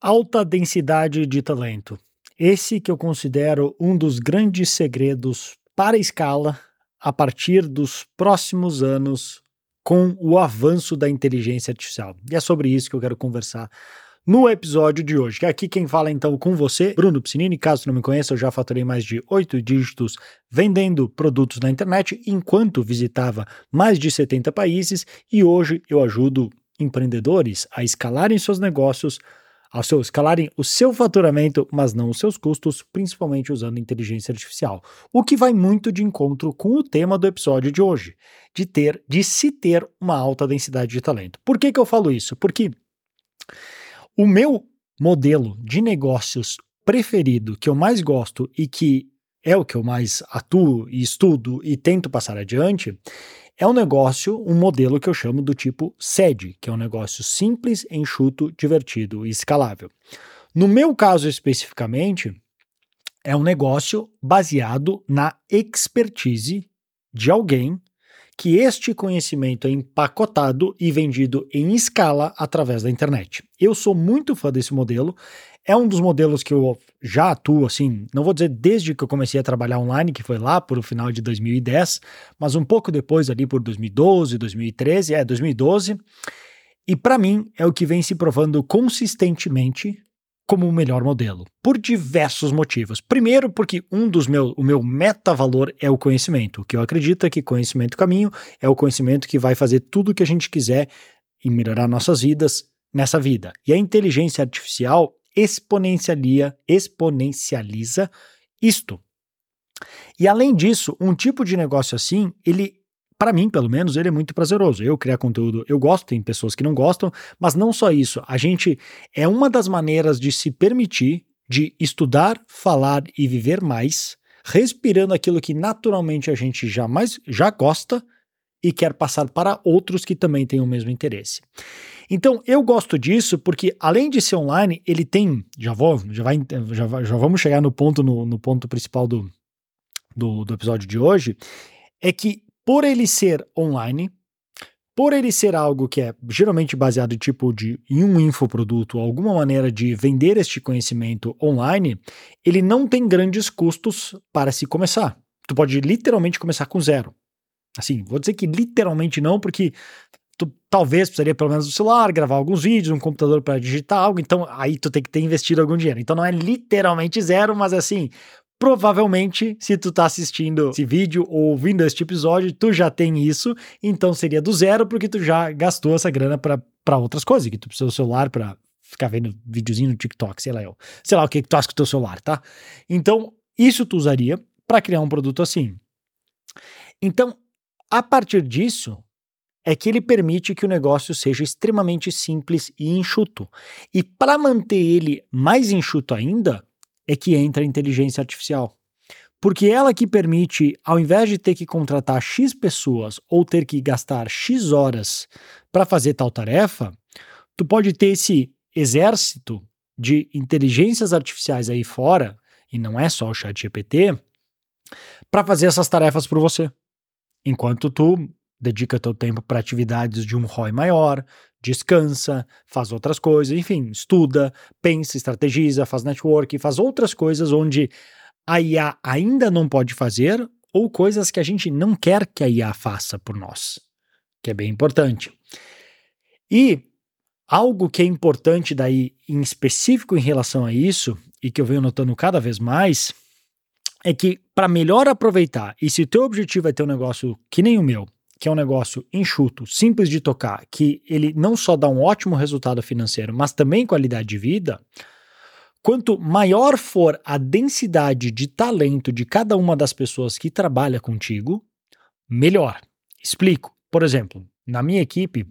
Alta densidade de talento. Esse que eu considero um dos grandes segredos para a escala a partir dos próximos anos com o avanço da inteligência artificial. E é sobre isso que eu quero conversar no episódio de hoje. Aqui quem fala então com você, Bruno Piscinini. Caso não me conheça, eu já faturei mais de oito dígitos vendendo produtos na internet enquanto visitava mais de 70 países e hoje eu ajudo empreendedores a escalarem seus negócios ao seu escalarem o seu faturamento, mas não os seus custos, principalmente usando inteligência artificial. O que vai muito de encontro com o tema do episódio de hoje, de ter, de se ter uma alta densidade de talento. Por que, que eu falo isso? Porque o meu modelo de negócios preferido, que eu mais gosto e que é o que eu mais atuo e estudo e tento passar adiante, é um negócio, um modelo que eu chamo do tipo SED, que é um negócio simples, enxuto, divertido e escalável. No meu caso especificamente, é um negócio baseado na expertise de alguém que este conhecimento é empacotado e vendido em escala através da internet. Eu sou muito fã desse modelo. É um dos modelos que eu já atuo, assim, não vou dizer desde que eu comecei a trabalhar online, que foi lá por o final de 2010, mas um pouco depois, ali por 2012, 2013, é 2012. E para mim é o que vem se provando consistentemente como o melhor modelo, por diversos motivos. Primeiro, porque um dos meus, o meu meta-valor é o conhecimento, que eu acredito é que conhecimento caminho é o conhecimento que vai fazer tudo o que a gente quiser e melhorar nossas vidas nessa vida. E a inteligência artificial exponencialia, exponencializa isto. E além disso, um tipo de negócio assim, ele para mim, pelo menos, ele é muito prazeroso. Eu criar conteúdo, eu gosto, tem pessoas que não gostam, mas não só isso. A gente é uma das maneiras de se permitir de estudar, falar e viver mais, respirando aquilo que naturalmente a gente jamais já gosta e quer passar para outros que também têm o mesmo interesse. Então, eu gosto disso porque além de ser online, ele tem, já vou, já vai, já, já vamos chegar no ponto no, no ponto principal do, do, do episódio de hoje, é que por ele ser online, por ele ser algo que é geralmente baseado tipo de em um infoproduto, alguma maneira de vender este conhecimento online, ele não tem grandes custos para se começar. Tu pode literalmente começar com zero. Assim, vou dizer que literalmente não, porque tu talvez precisaria pelo menos do celular, gravar alguns vídeos, um computador para digitar algo, então aí tu tem que ter investido algum dinheiro. Então não é literalmente zero, mas assim, Provavelmente, se tu tá assistindo esse vídeo ou ouvindo este episódio, tu já tem isso, então seria do zero porque tu já gastou essa grana para outras coisas, que tu precisa do celular para ficar vendo videozinho no TikTok, sei lá eu. Sei lá o que, que tu faz com o teu celular, tá? Então, isso tu usaria para criar um produto assim. Então, a partir disso, é que ele permite que o negócio seja extremamente simples e enxuto. E para manter ele mais enxuto ainda, é que entra a inteligência artificial. Porque ela que permite, ao invés de ter que contratar X pessoas ou ter que gastar X horas para fazer tal tarefa, tu pode ter esse exército de inteligências artificiais aí fora, e não é só o chat GPT, para fazer essas tarefas por você. Enquanto tu dedica teu tempo para atividades de um ROI maior, descansa, faz outras coisas, enfim, estuda, pensa, estrategiza, faz network, faz outras coisas onde a IA ainda não pode fazer ou coisas que a gente não quer que a IA faça por nós, que é bem importante. E algo que é importante daí em específico em relação a isso e que eu venho notando cada vez mais é que para melhor aproveitar, e se o teu objetivo é ter um negócio que nem o meu, que é um negócio enxuto, simples de tocar, que ele não só dá um ótimo resultado financeiro, mas também qualidade de vida, quanto maior for a densidade de talento de cada uma das pessoas que trabalha contigo, melhor. Explico. Por exemplo, na minha equipe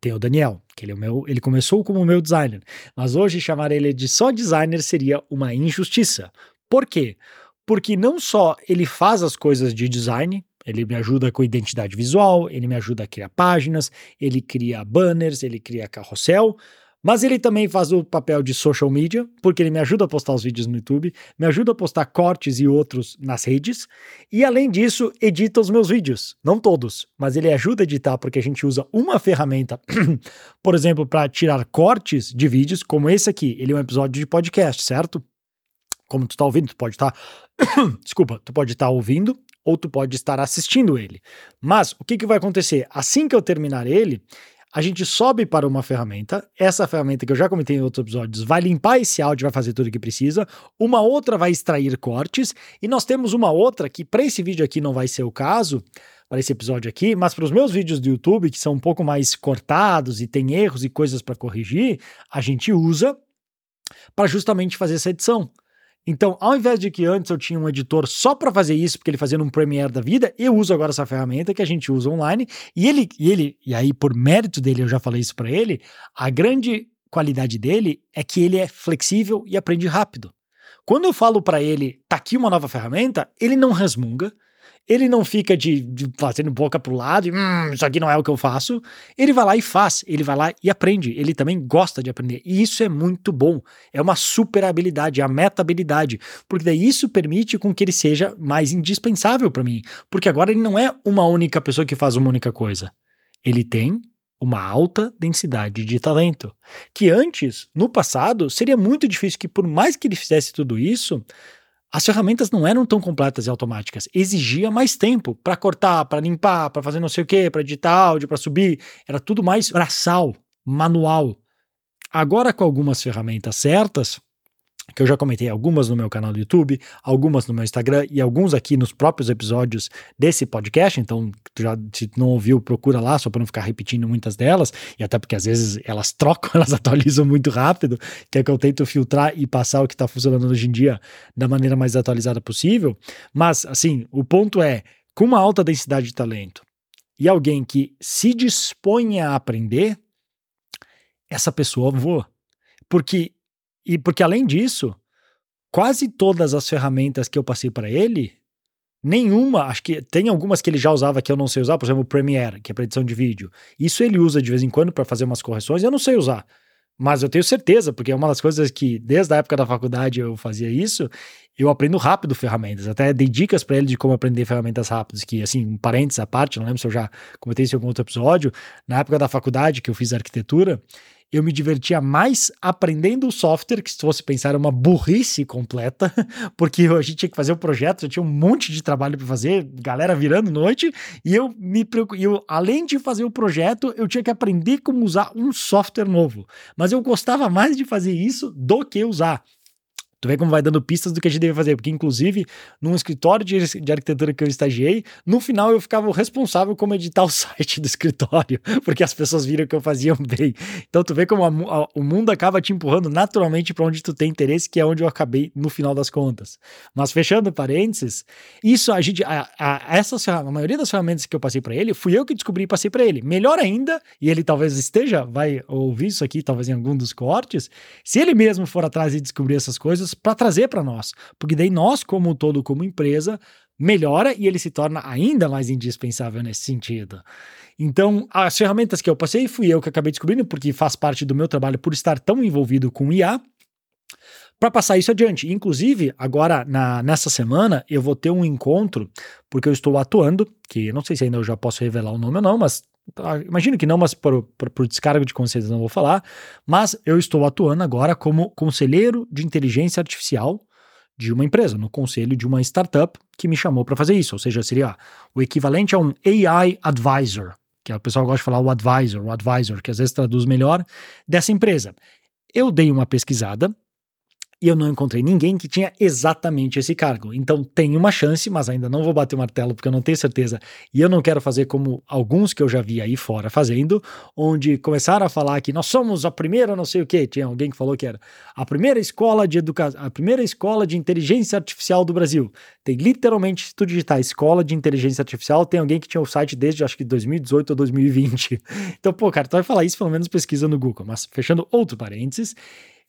tem o Daniel, que ele é o meu, ele começou como meu designer, mas hoje chamar ele de só designer seria uma injustiça. Por quê? Porque não só ele faz as coisas de design, ele me ajuda com identidade visual, ele me ajuda a criar páginas, ele cria banners, ele cria carrossel, Mas ele também faz o papel de social media, porque ele me ajuda a postar os vídeos no YouTube, me ajuda a postar cortes e outros nas redes, e além disso, edita os meus vídeos. Não todos, mas ele ajuda a editar porque a gente usa uma ferramenta, por exemplo, para tirar cortes de vídeos, como esse aqui. Ele é um episódio de podcast, certo? Como tu tá ouvindo, tu pode estar. Tá... Desculpa, tu pode estar tá ouvindo ou tu pode estar assistindo ele. Mas o que, que vai acontecer? Assim que eu terminar ele, a gente sobe para uma ferramenta. Essa ferramenta que eu já comentei em outros episódios vai limpar esse áudio, vai fazer tudo o que precisa. Uma outra vai extrair cortes. E nós temos uma outra que, para esse vídeo aqui, não vai ser o caso, para esse episódio aqui, mas para os meus vídeos do YouTube, que são um pouco mais cortados e tem erros e coisas para corrigir, a gente usa para justamente fazer essa edição. Então, ao invés de que antes eu tinha um editor só para fazer isso, porque ele fazia num Premiere da vida, eu uso agora essa ferramenta que a gente usa online, e ele, e ele, e aí por mérito dele, eu já falei isso para ele, a grande qualidade dele é que ele é flexível e aprende rápido. Quando eu falo para ele, tá aqui uma nova ferramenta, ele não resmunga, ele não fica de, de fazendo boca pro lado e hum, isso aqui não é o que eu faço. Ele vai lá e faz, ele vai lá e aprende. Ele também gosta de aprender. E isso é muito bom. É uma super habilidade, é a meta habilidade. Porque daí isso permite com que ele seja mais indispensável para mim. Porque agora ele não é uma única pessoa que faz uma única coisa. Ele tem uma alta densidade de talento. Que antes, no passado, seria muito difícil que, por mais que ele fizesse tudo isso, as ferramentas não eram tão completas e automáticas. Exigia mais tempo para cortar, para limpar, para fazer não sei o que, para editar áudio, para subir. Era tudo mais braçal, manual. Agora, com algumas ferramentas certas, que eu já comentei algumas no meu canal do YouTube, algumas no meu Instagram e alguns aqui nos próprios episódios desse podcast. Então, já se não ouviu, procura lá, só para não ficar repetindo muitas delas, e até porque às vezes elas trocam, elas atualizam muito rápido, que é que eu tento filtrar e passar o que está funcionando hoje em dia da maneira mais atualizada possível. Mas, assim, o ponto é, com uma alta densidade de talento e alguém que se dispõe a aprender, essa pessoa voa. Porque e porque além disso, quase todas as ferramentas que eu passei para ele, nenhuma, acho que tem algumas que ele já usava que eu não sei usar, por exemplo, o Premiere, que é para edição de vídeo. Isso ele usa de vez em quando para fazer umas correções, eu não sei usar. Mas eu tenho certeza, porque é uma das coisas que desde a época da faculdade eu fazia isso, eu aprendo rápido ferramentas. Até dei dicas para ele de como aprender ferramentas rápidas, que assim, um parênteses à parte, não lembro se eu já comentei isso em algum outro episódio, na época da faculdade que eu fiz arquitetura, eu me divertia mais aprendendo o software, que se fosse pensar era uma burrice completa, porque a gente tinha que fazer o projeto, eu tinha um monte de trabalho para fazer, galera virando noite, e eu me eu, além de fazer o projeto, eu tinha que aprender como usar um software novo. Mas eu gostava mais de fazer isso do que usar. Tu vê como vai dando pistas do que a gente deve fazer, porque inclusive num escritório de, de arquitetura que eu estagiei, no final eu ficava responsável como editar o site do escritório, porque as pessoas viram que eu fazia bem. Então tu vê como a, a, o mundo acaba te empurrando naturalmente para onde tu tem interesse, que é onde eu acabei no final das contas. Mas fechando parênteses, isso a gente, a, a, essas, a maioria das ferramentas que eu passei para ele, fui eu que descobri e passei para ele. Melhor ainda, e ele talvez esteja, vai ouvir isso aqui, talvez em algum dos cortes, se ele mesmo for atrás e descobrir essas coisas, para trazer para nós, porque daí nós, como todo, como empresa, melhora e ele se torna ainda mais indispensável nesse sentido. Então, as ferramentas que eu passei fui eu que acabei descobrindo, porque faz parte do meu trabalho por estar tão envolvido com IA, para passar isso adiante. Inclusive, agora na, nessa semana, eu vou ter um encontro, porque eu estou atuando, que não sei se ainda eu já posso revelar o nome ou não, mas imagino que não, mas por, por, por, descargo de consciência não vou falar. Mas eu estou atuando agora como conselheiro de inteligência artificial de uma empresa, no conselho de uma startup que me chamou para fazer isso. Ou seja, seria o equivalente a um AI advisor, que o pessoal gosta de falar o advisor, o advisor, que às vezes traduz melhor, dessa empresa. Eu dei uma pesquisada e eu não encontrei ninguém que tinha exatamente esse cargo. Então tem uma chance, mas ainda não vou bater o martelo porque eu não tenho certeza. E eu não quero fazer como alguns que eu já vi aí fora fazendo, onde começaram a falar que nós somos a primeira, não sei o que. Tinha alguém que falou que era a primeira escola de educação, a primeira escola de inteligência artificial do Brasil. Tem literalmente, se tu digitar escola de inteligência artificial, tem alguém que tinha o site desde acho que 2018 ou 2020. Então, pô, cara, tu vai falar isso, pelo menos pesquisa no Google. Mas fechando outro parênteses.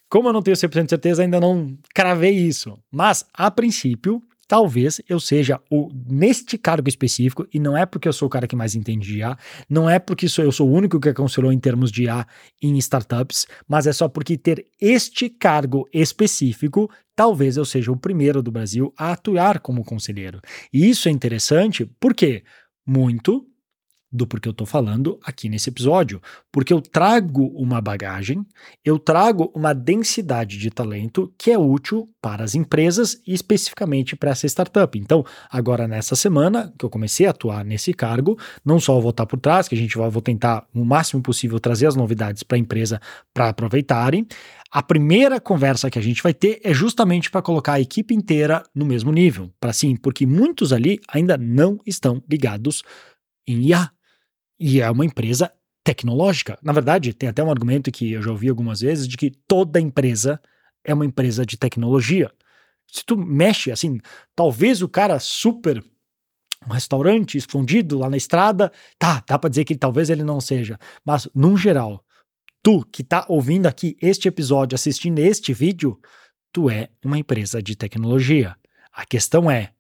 Como eu não tenho 100% de certeza, ainda não cravei isso. Mas, a princípio, talvez eu seja o neste cargo específico, e não é porque eu sou o cara que mais entende de IA, não é porque sou, eu sou o único que aconselhou em termos de IA em startups, mas é só porque ter este cargo específico, talvez eu seja o primeiro do Brasil a atuar como conselheiro. E isso é interessante porque muito do porquê eu estou falando aqui nesse episódio, porque eu trago uma bagagem, eu trago uma densidade de talento que é útil para as empresas e especificamente para essa startup. Então, agora nessa semana que eu comecei a atuar nesse cargo, não só vou estar por trás, que a gente vai vou tentar o máximo possível trazer as novidades para a empresa para aproveitarem. A primeira conversa que a gente vai ter é justamente para colocar a equipe inteira no mesmo nível, para sim, porque muitos ali ainda não estão ligados em IA. E é uma empresa tecnológica. Na verdade, tem até um argumento que eu já ouvi algumas vezes de que toda empresa é uma empresa de tecnologia. Se tu mexe assim, talvez o cara super um restaurante escondido lá na estrada, tá, dá para dizer que talvez ele não seja, mas num geral, tu que tá ouvindo aqui este episódio, assistindo este vídeo, tu é uma empresa de tecnologia. A questão é,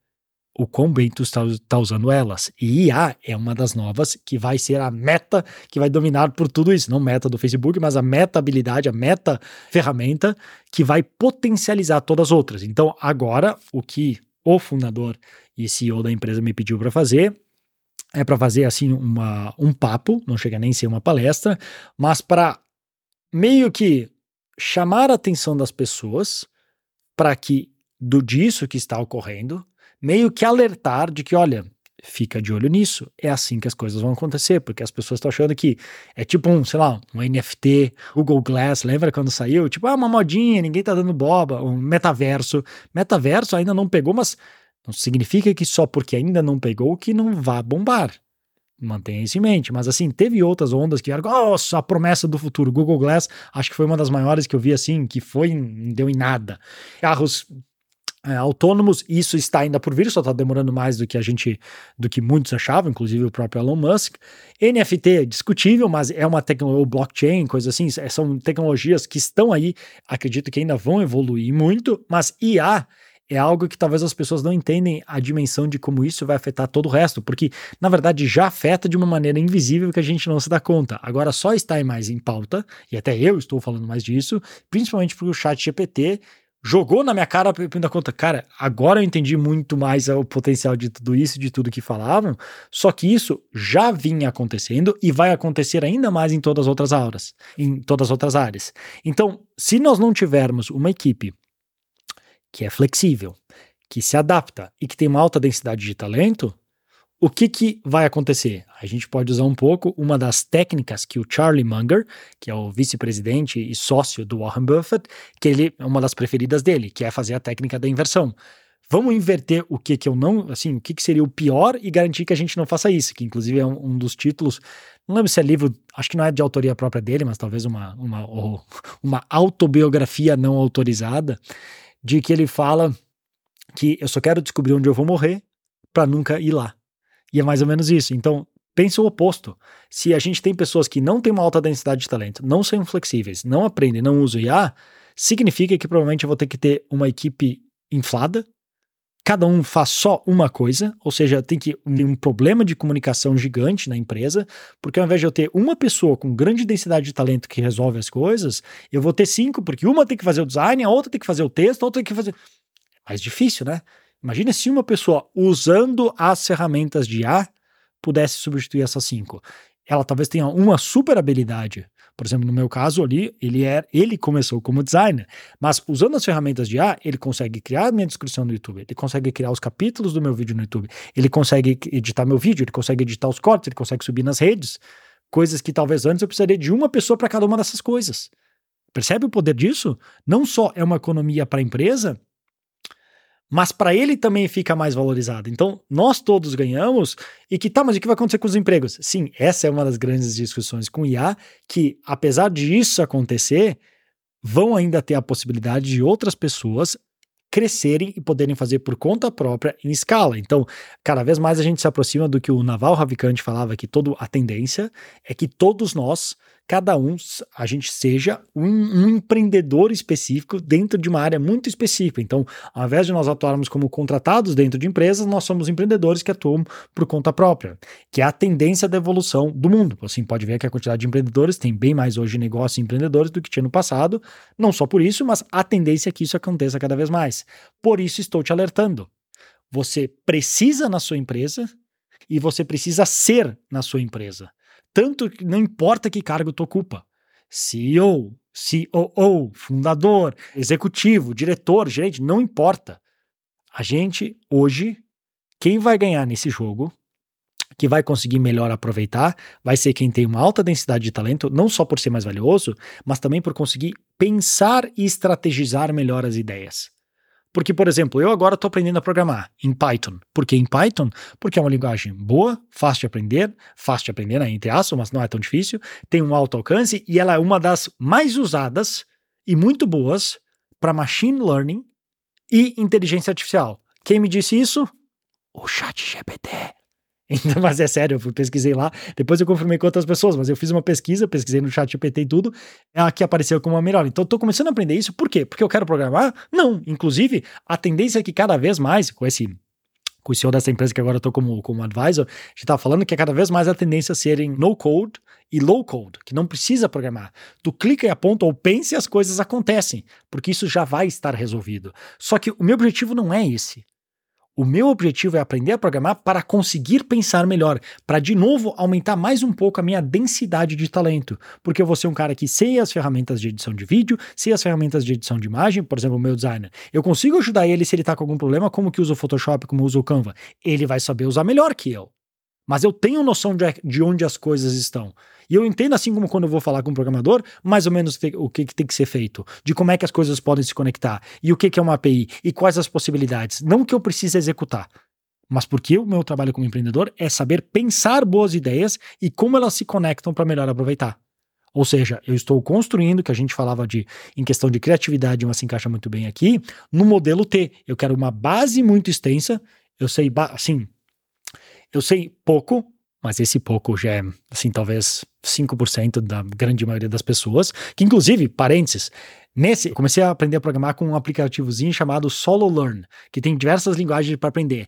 o quão bem tu está, está usando elas. E IA é uma das novas que vai ser a meta que vai dominar por tudo isso. Não meta do Facebook, mas a meta habilidade, a meta ferramenta que vai potencializar todas as outras. Então, agora, o que o fundador e CEO da empresa me pediu para fazer é para fazer assim uma, um papo, não chega nem a ser uma palestra, mas para meio que chamar a atenção das pessoas para que do disso que está ocorrendo meio que alertar de que, olha, fica de olho nisso. É assim que as coisas vão acontecer, porque as pessoas estão achando que é tipo um, sei lá, um NFT, Google Glass, lembra quando saiu? Tipo, ah, uma modinha, ninguém tá dando boba, um metaverso. Metaverso ainda não pegou, mas não significa que só porque ainda não pegou que não vá bombar. Mantenha isso em mente. Mas assim, teve outras ondas que eram, nossa, a promessa do futuro. Google Glass, acho que foi uma das maiores que eu vi assim, que foi, não deu em nada. Carros é, autônomos, isso está ainda por vir, só está demorando mais do que a gente, do que muitos achavam, inclusive o próprio Elon Musk. NFT é discutível, mas é uma tecnologia, blockchain, coisa assim, é, são tecnologias que estão aí, acredito que ainda vão evoluir muito, mas IA é algo que talvez as pessoas não entendem a dimensão de como isso vai afetar todo o resto, porque na verdade já afeta de uma maneira invisível que a gente não se dá conta. Agora só está mais em pauta, e até eu estou falando mais disso, principalmente porque o chat GPT jogou na minha cara da conta, cara, agora eu entendi muito mais o potencial de tudo isso, de tudo que falavam, só que isso já vinha acontecendo e vai acontecer ainda mais em todas as outras áreas, em todas as outras áreas. Então, se nós não tivermos uma equipe que é flexível, que se adapta e que tem uma alta densidade de talento, o que, que vai acontecer? A gente pode usar um pouco uma das técnicas que o Charlie Munger, que é o vice-presidente e sócio do Warren Buffett, que ele é uma das preferidas dele, que é fazer a técnica da inversão. Vamos inverter o que que eu não, assim, o que que seria o pior e garantir que a gente não faça isso, que inclusive é um, um dos títulos, não lembro se é livro, acho que não é de autoria própria dele, mas talvez uma, uma, uma autobiografia não autorizada, de que ele fala que eu só quero descobrir onde eu vou morrer para nunca ir lá. E é mais ou menos isso. Então, pense o oposto. Se a gente tem pessoas que não têm uma alta densidade de talento, não são flexíveis, não aprendem, não usam IA, significa que provavelmente eu vou ter que ter uma equipe inflada, cada um faz só uma coisa, ou seja, tem que ter um problema de comunicação gigante na empresa, porque ao invés de eu ter uma pessoa com grande densidade de talento que resolve as coisas, eu vou ter cinco, porque uma tem que fazer o design, a outra tem que fazer o texto, a outra tem que fazer. É mais difícil, né? Imagina se uma pessoa usando as ferramentas de IA pudesse substituir essas cinco. Ela talvez tenha uma super habilidade. Por exemplo, no meu caso ali, ele é, ele começou como designer, mas usando as ferramentas de IA, ele consegue criar minha descrição no YouTube, ele consegue criar os capítulos do meu vídeo no YouTube, ele consegue editar meu vídeo, ele consegue editar os cortes, ele consegue subir nas redes, coisas que talvez antes eu precisaria de uma pessoa para cada uma dessas coisas. Percebe o poder disso? Não só é uma economia para a empresa, mas para ele também fica mais valorizado. Então, nós todos ganhamos. E que tá, mas o que vai acontecer com os empregos? Sim, essa é uma das grandes discussões com o IA, que apesar de isso acontecer, vão ainda ter a possibilidade de outras pessoas crescerem e poderem fazer por conta própria em escala. Então, cada vez mais a gente se aproxima do que o Naval Ravikant falava que toda a tendência é que todos nós cada um, a gente seja um, um, empreendedor específico dentro de uma área muito específica. Então, ao invés de nós atuarmos como contratados dentro de empresas, nós somos empreendedores que atuam por conta própria, que é a tendência da evolução do mundo. Assim, pode ver que a quantidade de empreendedores tem bem mais hoje negócios empreendedores do que tinha no passado, não só por isso, mas a tendência é que isso aconteça cada vez mais. Por isso estou te alertando. Você precisa na sua empresa e você precisa ser na sua empresa. Tanto que não importa que cargo tu ocupa. CEO, COO, fundador, executivo, diretor, gerente, não importa. A gente, hoje, quem vai ganhar nesse jogo, que vai conseguir melhor aproveitar, vai ser quem tem uma alta densidade de talento, não só por ser mais valioso, mas também por conseguir pensar e estrategizar melhor as ideias. Porque, por exemplo, eu agora estou aprendendo a programar em Python. Por que em Python? Porque é uma linguagem boa, fácil de aprender, fácil de aprender, né, entre aspas, mas não é tão difícil, tem um alto alcance e ela é uma das mais usadas e muito boas para machine learning e inteligência artificial. Quem me disse isso? O Chat GPT. Então, mas é sério, eu pesquisei lá, depois eu confirmei com outras pessoas, mas eu fiz uma pesquisa, pesquisei no chat GPT e tudo, ela que apareceu como a melhor. Então eu tô começando a aprender isso, por quê? Porque eu quero programar? Não, inclusive, a tendência é que cada vez mais, com esse com o CEO dessa empresa que agora eu tô como, como advisor, a gente tá falando que é cada vez mais a tendência a serem no code e low code, que não precisa programar. Tu clica e aponta ou pensa e as coisas acontecem, porque isso já vai estar resolvido. Só que o meu objetivo não é esse. O meu objetivo é aprender a programar para conseguir pensar melhor, para de novo aumentar mais um pouco a minha densidade de talento, porque eu vou ser um cara que sei as ferramentas de edição de vídeo, sei as ferramentas de edição de imagem, por exemplo, o meu designer. Eu consigo ajudar ele se ele está com algum problema, como que usa o Photoshop, como usa o Canva. Ele vai saber usar melhor que eu. Mas eu tenho noção de, de onde as coisas estão. E eu entendo, assim como quando eu vou falar com um programador, mais ou menos o que, que tem que ser feito, de como é que as coisas podem se conectar, e o que, que é uma API, e quais as possibilidades. Não que eu precise executar, mas porque o meu trabalho como empreendedor é saber pensar boas ideias e como elas se conectam para melhor aproveitar. Ou seja, eu estou construindo, que a gente falava de em questão de criatividade, mas se encaixa muito bem aqui, no modelo T. Eu quero uma base muito extensa, eu sei, assim, eu sei pouco, mas esse pouco já é, assim, talvez 5% da grande maioria das pessoas, que inclusive, parênteses, nesse, eu comecei a aprender a programar com um aplicativozinho chamado Solo Learn, que tem diversas linguagens para aprender.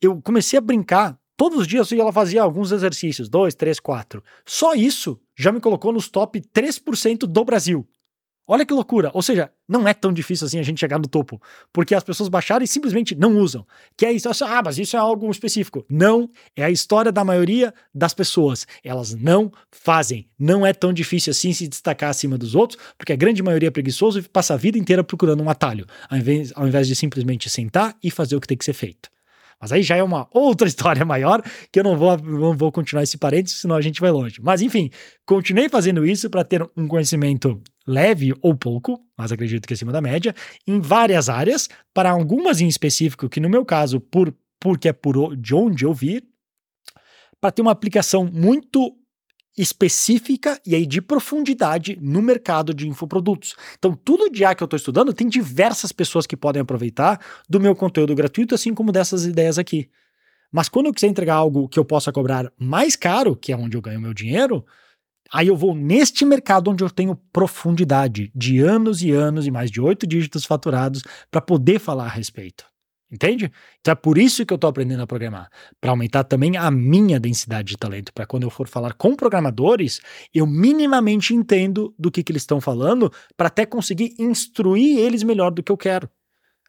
Eu comecei a brincar, todos os dias ela fazia alguns exercícios, dois, três, quatro. Só isso já me colocou nos top 3% do Brasil. Olha que loucura. Ou seja, não é tão difícil assim a gente chegar no topo, porque as pessoas baixaram e simplesmente não usam. Que é isso, ah, mas isso é algo específico. Não, é a história da maioria das pessoas. Elas não fazem. Não é tão difícil assim se destacar acima dos outros, porque a grande maioria é preguiçoso e passa a vida inteira procurando um atalho, ao invés, ao invés de simplesmente sentar e fazer o que tem que ser feito. Mas aí já é uma outra história maior que eu não vou, não vou continuar esse parênteses, senão a gente vai longe. Mas enfim, continuei fazendo isso para ter um conhecimento leve ou pouco, mas acredito que acima da média, em várias áreas, para algumas em específico, que no meu caso, por porque é por de onde eu vi, para ter uma aplicação muito específica e aí de profundidade no mercado de infoprodutos. Então, tudo de A que eu estou estudando tem diversas pessoas que podem aproveitar do meu conteúdo gratuito, assim como dessas ideias aqui. Mas quando eu quiser entregar algo que eu possa cobrar mais caro, que é onde eu ganho meu dinheiro, aí eu vou neste mercado onde eu tenho profundidade de anos e anos e mais de oito dígitos faturados para poder falar a respeito. Entende? Então é por isso que eu estou aprendendo a programar, para aumentar também a minha densidade de talento, para quando eu for falar com programadores, eu minimamente entendo do que, que eles estão falando, para até conseguir instruir eles melhor do que eu quero.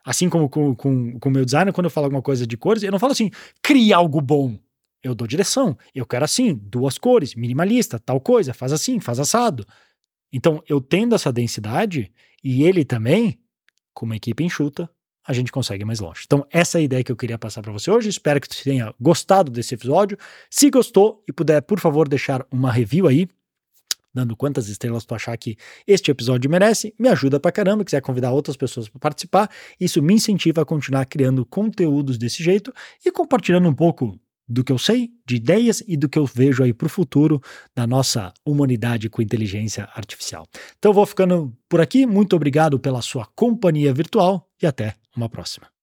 Assim como com o com, com meu designer, quando eu falo alguma coisa de cores, eu não falo assim, crie algo bom. Eu dou direção. Eu quero assim, duas cores, minimalista, tal coisa, faz assim, faz assado. Então, eu tendo essa densidade, e ele também, com uma equipe enxuta, a gente consegue mais longe. Então, essa é a ideia que eu queria passar para você hoje. Espero que você tenha gostado desse episódio. Se gostou e puder, por favor, deixar uma review aí, dando quantas estrelas tu achar que este episódio merece, me ajuda pra caramba. Quiser convidar outras pessoas para participar, isso me incentiva a continuar criando conteúdos desse jeito e compartilhando um pouco do que eu sei, de ideias e do que eu vejo aí para o futuro da nossa humanidade com inteligência artificial. Então vou ficando por aqui. Muito obrigado pela sua companhia virtual e até uma próxima.